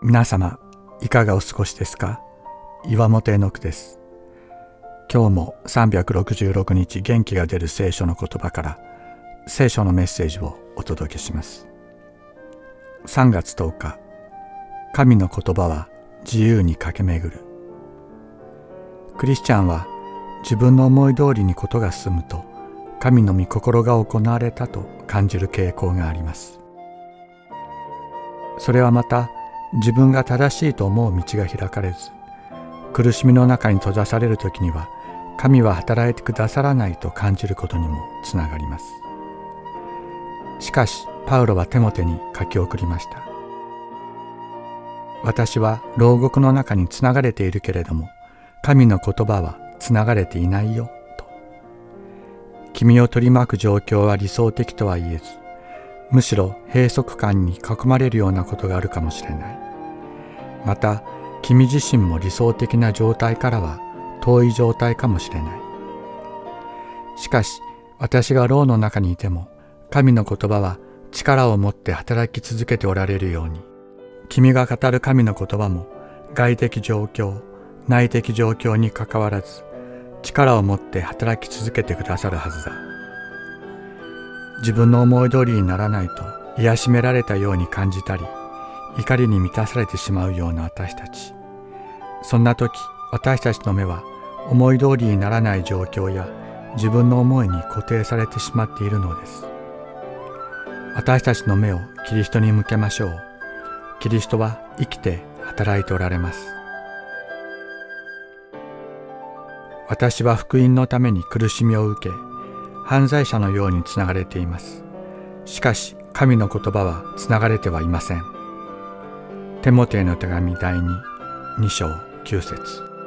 皆様いかがお過ごしですか？岩本絵の句です。今日も366日元気が出る聖書の言葉から聖書のメッセージをお届けします。3月10日神の言葉は自由に駆け巡る。クリスチャンは自分の思い通りにことが進むと神の御心が行われたと感じる傾向があります。それはまた自分が正しいと思う道が開かれず苦しみの中に閉ざされる時には神は働いてくださらないと感じることにもつながります。しかしパウロはテモテに書き送りました。私は牢獄の中につながれているけれども神の言葉はつながれていないよと。君を取り巻く状況は理想的とは言えずむしろ閉塞感に囲まれるようなことがあるかもしれない。また君自身も理想的な状態からは遠い状態かもしれない。しかし私が牢の中にいても神の言葉は力を持って働き続けておられるように君が語る神の言葉も外的状況内的状況にかかわらず力を持って働き続けてくださるはずだ。自分の思い通りにならないと癒しめられたように感じたり怒りに満たされてしまうような私たち。そんな時私たちの目は思い通りにならない状況や自分の思いに固定されてしまっているのです。私たちの目をキリストに向けましょう。キリストは生きて働いておられます。私は福音のために苦しみを受け犯罪者のようにつながれています。しかし神の言葉はつながれてはいません。テモテへの手紙第2 2章9節。